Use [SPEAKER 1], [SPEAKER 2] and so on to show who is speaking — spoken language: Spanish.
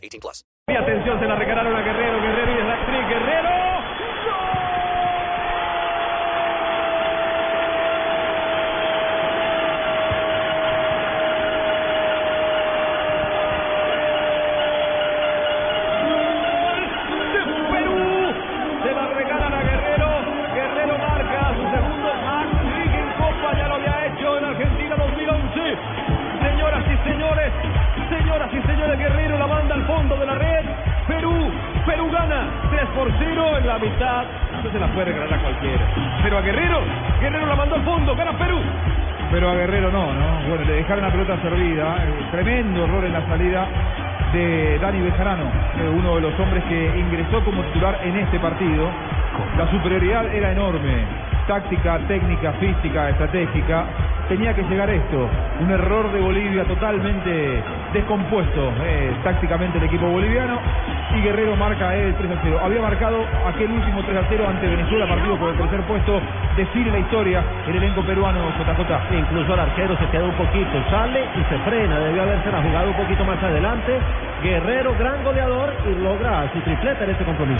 [SPEAKER 1] 18 plus.
[SPEAKER 2] Y atención, se la regalaron a Guerrero, Guerrero y es la actriz Guerrero. ¡Gol de Perú! Se la regalan a Guerrero. Guerrero marca su segundo hat-trick en Copa. Ya lo había hecho en Argentina 2011. Señoras y señores, Guerrero al fondo de la red. Perú, Perú gana 3 por 0 en la mitad. No se la puede regalar a cualquiera. Pero a Guerrero, Guerrero la mandó al fondo, gana Perú.
[SPEAKER 3] pero a Guerrero no, ¿no? Bueno, le dejaron la pelota servida, eh, tremendo error en la salida de Dani Bejarano, eh, uno de los hombres que ingresó como titular en este partido. La superioridad era enorme, táctica, técnica, física, estratégica. Tenía que llegar esto, un error de Bolivia totalmente descompuesto eh, tácticamente el equipo boliviano y Guerrero marca el 3 a 0. Había marcado aquel último 3 a 0 ante Venezuela, partido por el tercer puesto, define la historia el elenco peruano JJ.
[SPEAKER 4] Incluso el arquero se queda un poquito, sale y se frena. Debió haberse la jugado un poquito más adelante. Guerrero, gran goleador y logra su tripleta en este compromiso.